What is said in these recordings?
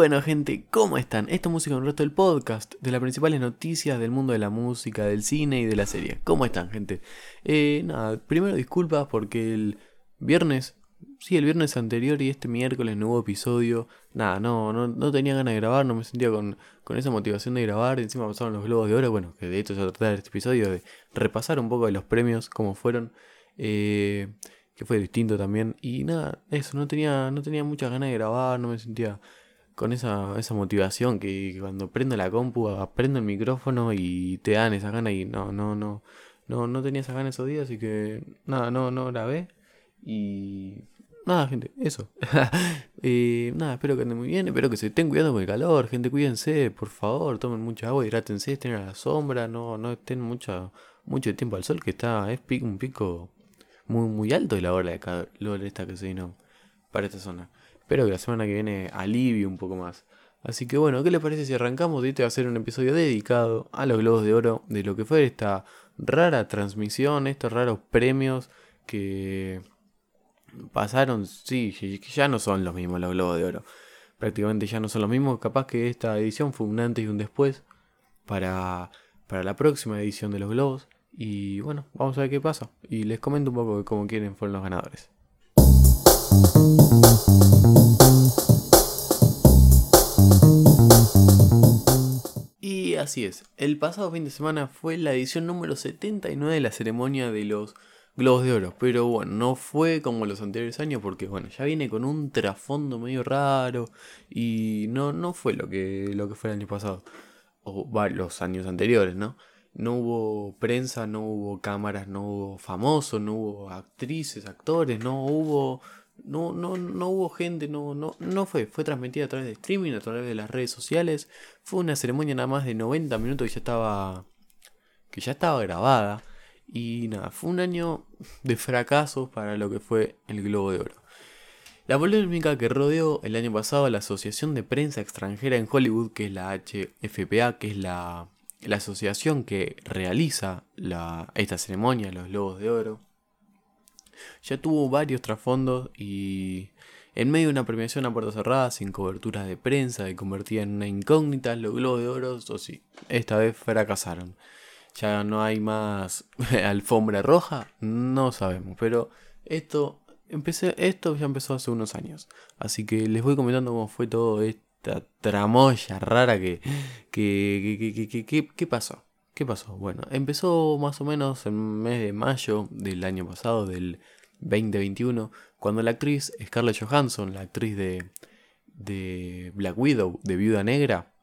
bueno, gente, ¿cómo están? Esto es Música en Resto del Podcast, de las principales noticias del mundo de la música, del cine y de la serie. ¿Cómo están, gente? Eh, nada, primero disculpas porque el viernes, sí, el viernes anterior y este miércoles no hubo episodio. Nada, no, no, no tenía ganas de grabar, no me sentía con, con esa motivación de grabar. Encima pasaron los globos de oro, bueno, que de hecho se trata de este episodio, de repasar un poco de los premios, cómo fueron. Eh, que fue distinto también. Y nada, eso, no tenía, no tenía muchas ganas de grabar, no me sentía con esa, esa motivación que cuando prendo la compu, prendo el micrófono y te dan esa gana y no, no, no, no, no tenía esa gana esos días, así que nada, no, no grabé. Y nada, gente, eso. eh, nada, espero que anden muy bien, espero que se estén cuidando con el calor, gente, cuídense, por favor, tomen mucha agua, hidrátense, estén a la sombra, no, no estén mucho, mucho tiempo al sol, que está, es un pico muy, muy alto y la hora de calor esta que se vino para esta zona. Espero que la semana que viene alivie un poco más. Así que bueno, ¿qué les parece si arrancamos? Este va a ser un episodio dedicado a los Globos de Oro, de lo que fue esta rara transmisión, estos raros premios que pasaron, sí, que ya no son los mismos los Globos de Oro. Prácticamente ya no son los mismos. Capaz que esta edición fue un antes y un después para, para la próxima edición de los Globos. Y bueno, vamos a ver qué pasa. Y les comento un poco cómo quieren fueron los ganadores. Y así es, el pasado fin de semana fue la edición número 79 de la ceremonia de los Globos de Oro, pero bueno, no fue como los anteriores años porque bueno, ya viene con un trasfondo medio raro y no, no fue lo que, lo que fue el año pasado, o los años anteriores, ¿no? no hubo prensa, no hubo cámaras, no hubo famosos, no hubo actrices, actores, no hubo no, no, no hubo gente, no, no, no fue, fue transmitida a través de streaming, a través de las redes sociales. Fue una ceremonia nada más de 90 minutos que ya estaba que ya estaba grabada y nada, fue un año de fracasos para lo que fue el Globo de Oro. La polémica que rodeó el año pasado a la Asociación de Prensa Extranjera en Hollywood, que es la HFPA, que es la la asociación que realiza la, esta ceremonia, los Globos de Oro, ya tuvo varios trasfondos y en medio de una premiación a puerta cerrada, sin coberturas de prensa y convertida en una incógnita, los Globos de Oro, o sí, esta vez fracasaron. Ya no hay más alfombra roja, no sabemos, pero esto, empecé, esto ya empezó hace unos años. Así que les voy comentando cómo fue todo esta tramoya rara que, que, que, ¿Qué pasó? ¿Qué pasó? Bueno, empezó más o menos en el mes de mayo del año pasado, del 2021, cuando la actriz Scarlett Johansson, la actriz de, de Black Widow, de Viuda Negra,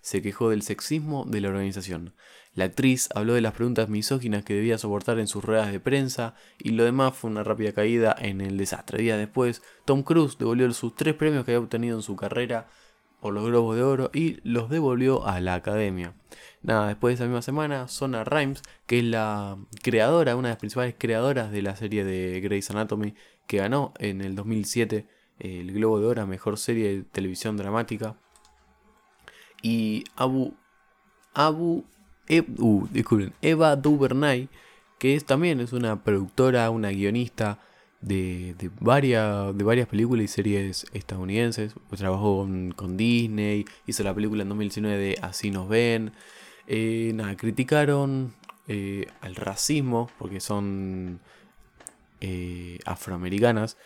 se quejó del sexismo de la organización. La actriz habló de las preguntas misóginas que debía soportar en sus ruedas de prensa y lo demás fue una rápida caída en el desastre. Días después, Tom Cruise devolvió sus tres premios que había obtenido en su carrera por los Globos de Oro y los devolvió a la academia. Nada, después de esa misma semana, Sona Rhimes, que es la creadora, una de las principales creadoras de la serie de Grey's Anatomy, que ganó en el 2007 el Globo de Oro Mejor Serie de Televisión Dramática. Y Abu, Abu uh, disculpen, Eva DuVernay, que es, también es una productora, una guionista, de, varias, de varias películas y series estadounidenses. Trabajó con, Disney, hizo la película en 2019 de Así nos ven. Eh, nada, criticaron eh, al racismo, porque son eh, afroamericanas.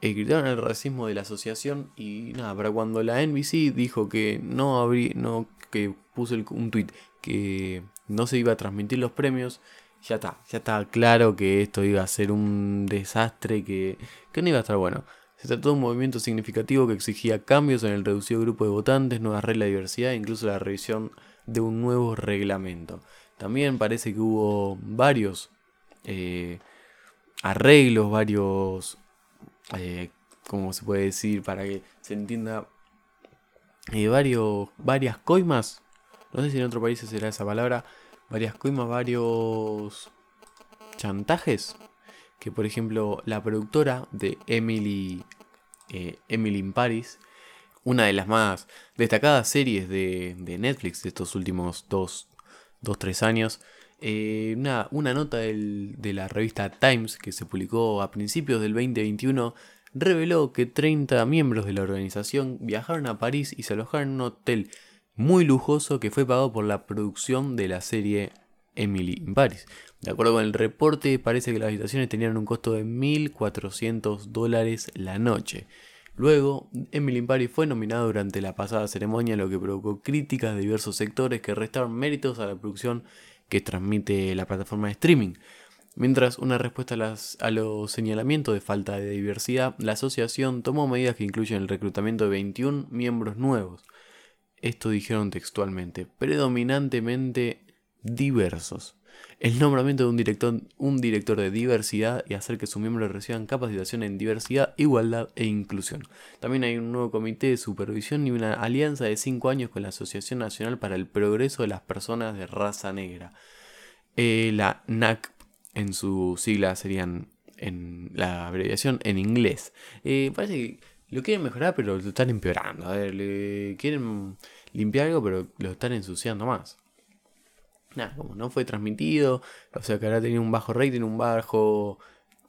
criticaron el racismo de la asociación y nada, para cuando la NBC dijo que no habría, no, que puso un tweet que no se iba a transmitir los premios, ya está, ya está claro que esto iba a ser un desastre que, que no iba a estar bueno. Se trató de un movimiento significativo que exigía cambios en el reducido grupo de votantes, nuevas reglas de diversidad e incluso la revisión de un nuevo reglamento. También parece que hubo varios eh, arreglos, varios, eh, ¿cómo se puede decir? Para que se entienda, eh, varios, varias coimas, no sé si en otro país será esa palabra, varias coimas, varios chantajes. Que por ejemplo la productora de Emily, eh, Emily in Paris, una de las más destacadas series de, Netflix de estos últimos 2, 3 años, eh, una, nota de la revista Times que se publicó a principios del 2021 reveló que 30 miembros de la organización viajaron a París y se alojaron en un hotel muy lujoso que fue pagado por la producción de la serie Emily in Paris. De acuerdo con el reporte, parece que las habitaciones tenían un costo de 1.400 dólares la noche. Luego, Emily in Paris fue nominada durante la pasada ceremonia, lo que provocó críticas de diversos sectores que restaron méritos a la producción que transmite la plataforma de streaming. Mientras una respuesta a, a los señalamientos de falta de diversidad, la asociación tomó medidas que incluyen el reclutamiento de 21 miembros nuevos. Esto dijeron textualmente, predominantemente diversos. El nombramiento de un director, un director de diversidad y hacer que sus miembros reciban capacitación en diversidad, igualdad e inclusión. También hay un nuevo comité de supervisión y una alianza de 5 años con la Asociación Nacional para el Progreso de las Personas de Raza Negra. Eh, la NAC, en su sigla serían en la abreviación en inglés. Eh, parece que lo quieren mejorar, pero lo están empeorando. A ver, le quieren limpiar algo, pero lo están ensuciando más nada, como no fue transmitido, o sea que ahora tenía un bajo rating, un bajo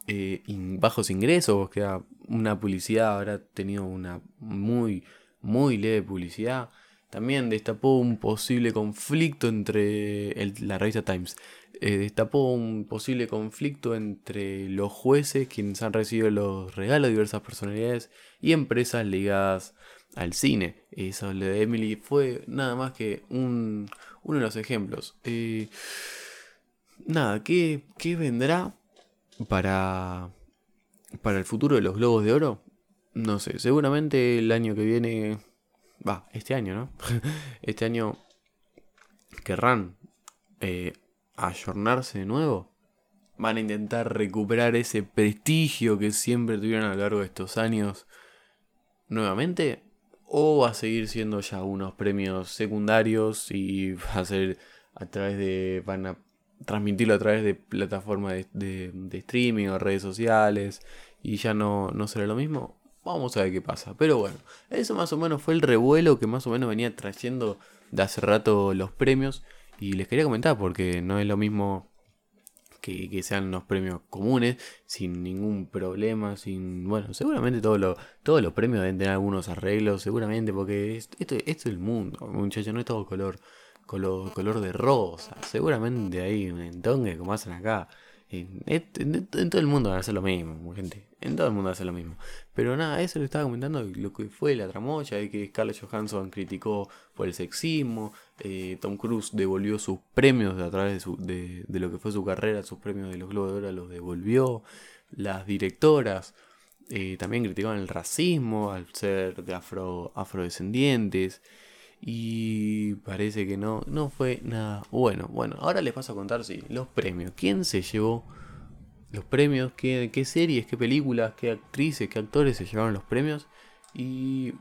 eh, bajos ingresos, que una publicidad habrá tenido una muy, muy leve publicidad. También destapó un posible conflicto entre la revista Times. Eh, destapó un posible conflicto entre los jueces, quienes han recibido los regalos de diversas personalidades, y empresas ligadas al cine. Eso de Emily fue nada más que un, uno de los ejemplos. Eh, nada, ¿qué, ¿qué, vendrá para, para el futuro de los Globos de Oro? No sé, seguramente el año que viene... Va, este año, ¿no? este año querrán eh, ayornarse de nuevo. Van a intentar recuperar ese prestigio que siempre tuvieron a lo largo de estos años nuevamente o va a seguir siendo ya unos premios secundarios y va a ser a través de van a transmitirlo a través de plataformas de, streaming o redes sociales y ya no, no será lo mismo vamos a ver qué pasa. Pero bueno eso más o menos fue el revuelo que más o menos venía trayendo de hace rato los premios. Y les quería comentar porque no es lo mismo que, sean unos premios comunes, sin ningún problema, sin... Bueno, seguramente todos los premios deben tener algunos arreglos, seguramente, porque esto, esto es el mundo, muchachos, no es todo color, color, color de rosa, seguramente hay un entongue como hacen acá. En, todo el mundo hacer lo mismo, gente. En todo el mundo hacer lo mismo. Pero nada, eso lo estaba comentando, lo que fue la tramoya, de que Scarlett Johansson criticó por el sexismo, eh, Tom Cruise devolvió sus premios a través de, lo que fue su carrera, sus premios de los Globos de Oro los devolvió, las directoras eh, también criticaban el racismo al ser de afro, afrodescendientes. Y parece que no, no fue nada bueno. Bueno, ahora les paso a contar, sí, los premios. ¿Quién se llevó los premios? ¿Qué, qué series, qué películas, qué actrices, qué actores se llevaron los premios? Y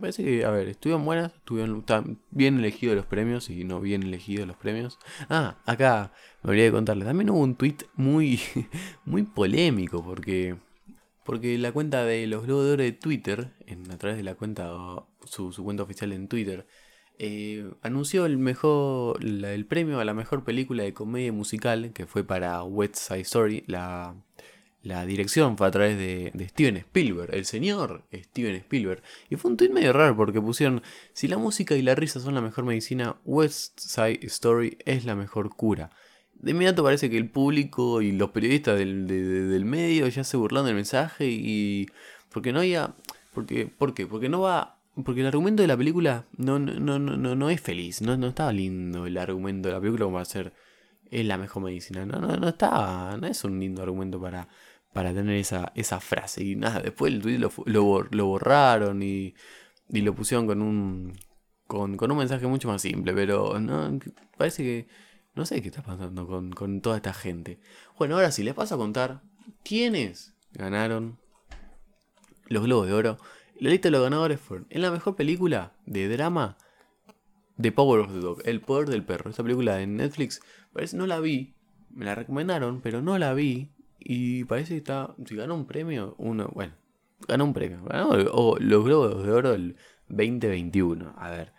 parece que, a ver, estuvieron buenas, estuvieron bien elegidos los premios y no bien elegidos los premios. Ah, acá me olvidé de contarles. También hubo un tweet muy, muy polémico porque, porque la cuenta de los Globos de Oro de Twitter, a través de la cuenta, su, su cuenta oficial en Twitter, eh, anunció el mejor el premio a la mejor película de comedia musical que fue para West Side Story. La, dirección fue a través de, Steven Spielberg el señor Steven Spielberg. Y fue un tweet medio raro porque pusieron si la música y la risa son la mejor medicina West Side Story es la mejor cura de inmediato parece que el público y los periodistas del, del medio ya se burlaron del mensaje y porque no había porque ¿por qué? porque no va porque el argumento de la película no, no, no, no, es feliz. No, no estaba lindo el argumento de la película como va ser es la mejor medicina. No, no, no estaba. No es un lindo argumento para, para tener esa, esa frase. Y nada, después el tweet lo, lo, borraron y, y, lo pusieron con un. Con, con, un mensaje mucho más simple. Pero no, parece que. No sé qué está pasando con, con toda esta gente. Bueno, ahora sí, les paso a contar quiénes ganaron los Globos de Oro la lista de los ganadores fueron en la mejor película de drama The Power of the Dog, El Poder del Perro. Esta película de Netflix, parece no la vi, me la recomendaron, pero no la vi. Y parece que está, si ganó un premio, uno, bueno, ganó un premio. O los Globos de Oro del 2021. A ver.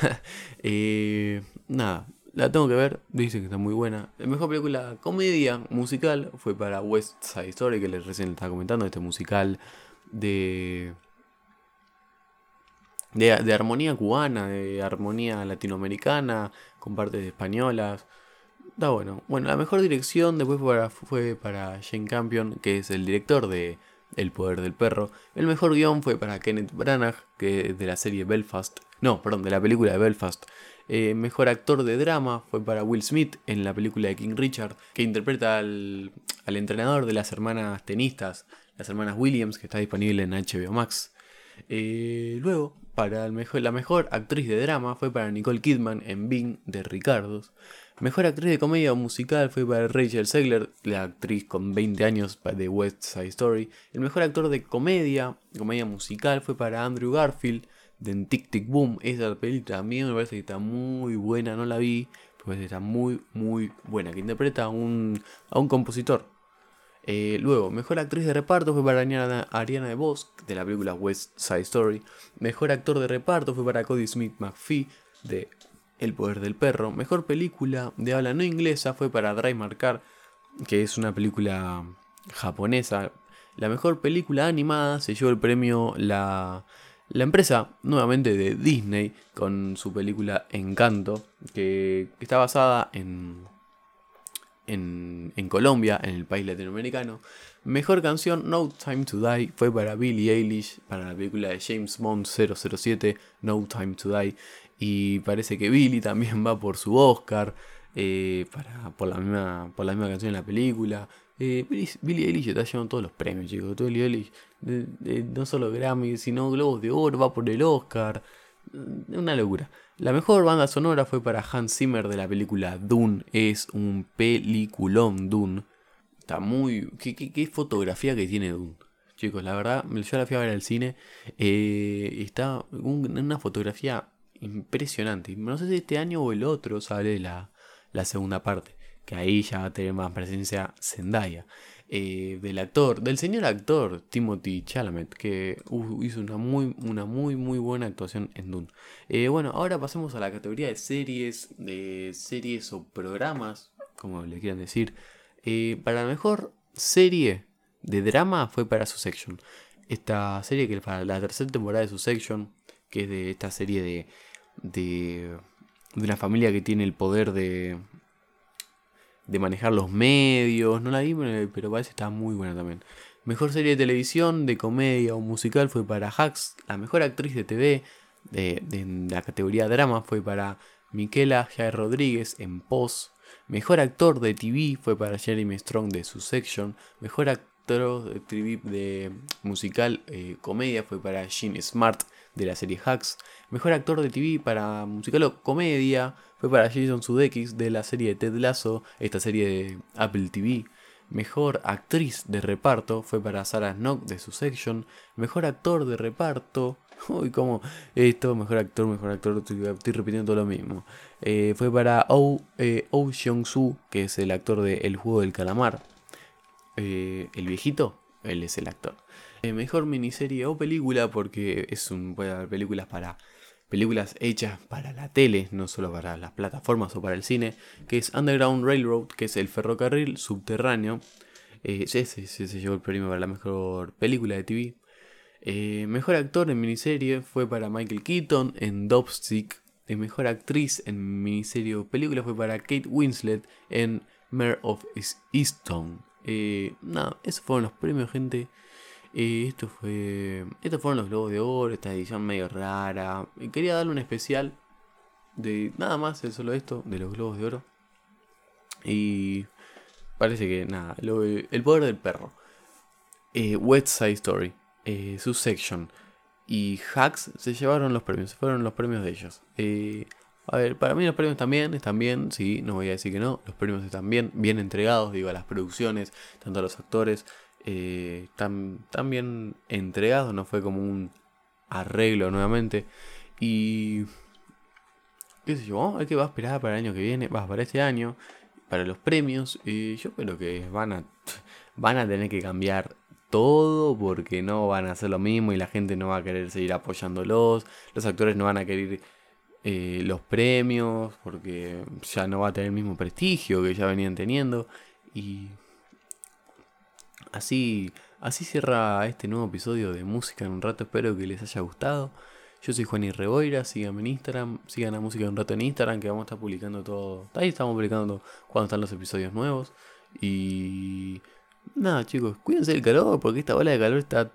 Eh, nada, la tengo que ver, dice que está muy buena. La mejor película comedia musical fue para West Side Story, que les recién estaba comentando, este musical de, de, armonía cubana, de armonía latinoamericana, con partes españolas. Está bueno. Bueno, la mejor dirección después fue para, fue para Jane Campion, que es el director de El Poder del Perro. El mejor guion fue para Kenneth Branagh, que es de la serie Belfast. No, perdón, de la película de Belfast. Eh, mejor actor de drama fue para Will Smith en la película de King Richard, que interpreta al, entrenador de las hermanas tenistas, las hermanas Williams, que está disponible en HBO Max. Eh, luego, para la mejor actriz de drama fue para Nicole Kidman en Bing de Ricardos. Mejor actriz de comedia musical fue para Rachel Segler, la actriz con 20 años de West Side Story. El mejor actor de comedia, comedia musical, fue para Andrew Garfield de Tic Tic Boom. Esa película también me parece que está muy buena, no la vi, pero está muy, muy buena. Que interpreta a un, a un compositor. Eh, luego, mejor actriz de reparto fue para Ariana, Ariana DeBose, de la película West Side Story. Mejor actor de reparto fue para Cody Smith McPhee, de El Poder del Perro. Mejor película de habla no inglesa fue para Drive Marcar, que es una película japonesa. La mejor película animada se llevó el premio La la empresa, nuevamente de Disney, con su película Encanto, que, está basada en, en, Colombia, en el país latinoamericano. Mejor canción, No Time to Die, fue para Billie Eilish, para la película de James Bond 007, No Time to Die. Y parece que Billie también va por su Oscar, eh, para, por, la misma, por la misma canción en la película. Eh, Billie Eilish está llevando todos los premios, chicos. Billie Eilish, no solo Grammy, sino Globos de Oro, va por el Oscar. Una locura. La mejor banda sonora fue para Hans Zimmer de la película Dune. Es un peliculón Dune. Está muy... ¿Qué, fotografía que tiene Dune? Chicos, la verdad, yo la fui a ver al cine. Eh, está una fotografía impresionante. No sé si este año o el otro sale la, la segunda parte que ahí ya va a tener más presencia Zendaya. Eh, del actor, del señor actor Timothy Chalamet, que hizo una muy, una muy, muy buena actuación en Dune. Eh, bueno, ahora pasemos a la categoría de series, de series o programas, como le quieran decir. Eh, para la mejor serie de drama fue para su section. Esta serie que para la tercera temporada de su section, que es de esta serie de, de, de una familia que tiene el poder de, de manejar los medios. No la vi, pero parece que está muy buena también. Mejor serie de televisión, de comedia o musical fue para Hacks. La mejor actriz de TV de, la categoría drama fue para Miquela Jair Rodríguez en Pos. Mejor actor de TV fue para Jeremy Strong de Section. Mejor de TV de musical eh, comedia fue para Gene Smart de la serie Hacks. Mejor actor de TV para musical o comedia fue para Jason Sudeikis de la serie Ted Lasso, esta serie de Apple TV. Mejor actriz de reparto fue para Sarah Snook de su section. Mejor actor de reparto. Uy, como esto, mejor actor, mejor actor, estoy, repitiendo todo lo mismo. Eh, fue para Oh, eh, Seong-soo, que es el actor de El juego del calamar. Eh, el viejito, él es el actor. Eh, mejor miniserie o película, porque es un, puede haber películas para películas hechas para la tele, no solo para las plataformas o para el cine, que es Underground Railroad, que es el ferrocarril subterráneo. Eh, ese, se llevó el premio para la mejor película de TV. Eh, mejor actor en miniserie fue para Michael Keaton en Dopstick. Y mejor actriz en miniserie o película fue para Kate Winslet en Mare of Easton. Eh, nada, esos fueron los premios, gente. Eh, esto fue. Estos fueron los Globos de Oro, esta edición medio rara. Quería darle un especial de nada más, solo esto, de los Globos de Oro. Y parece que nada, el poder del perro. Eh, West Side Story, eh, su section y Hacks se llevaron los premios, fueron los premios de ellos. Eh, a ver, para mí los premios también están bien, sí, no voy a decir que no, los premios están bien, bien entregados, digo, a las producciones, tanto a los actores, eh, tan, bien entregado, no fue como un arreglo nuevamente. Y qué sé yo, hay que va a esperar para el año que viene, va para este año, para los premios. Y yo creo que van a, van a tener que cambiar todo porque no van a hacer lo mismo y la gente no va a querer seguir apoyándolos. Los actores no van a querer eh, los premios porque ya no va a tener el mismo prestigio que ya venían teniendo. Y Así, así cierra este nuevo episodio de Música en un rato. Espero que les haya gustado. Yo soy Juan Reboira, síganme en Instagram, sigan a Música en un rato en Instagram, que vamos a estar publicando todo. Ahí estamos publicando cuando están los episodios nuevos. Y nada, chicos, cuídense del calor, porque esta ola de calor está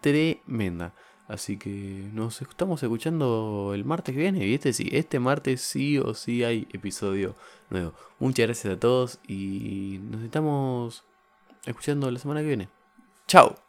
tremenda. Así que nos estamos escuchando el martes que viene. Y este sí, este martes sí o sí hay episodio nuevo. Muchas gracias a todos y nos estamos escuchando la semana que viene. Chao.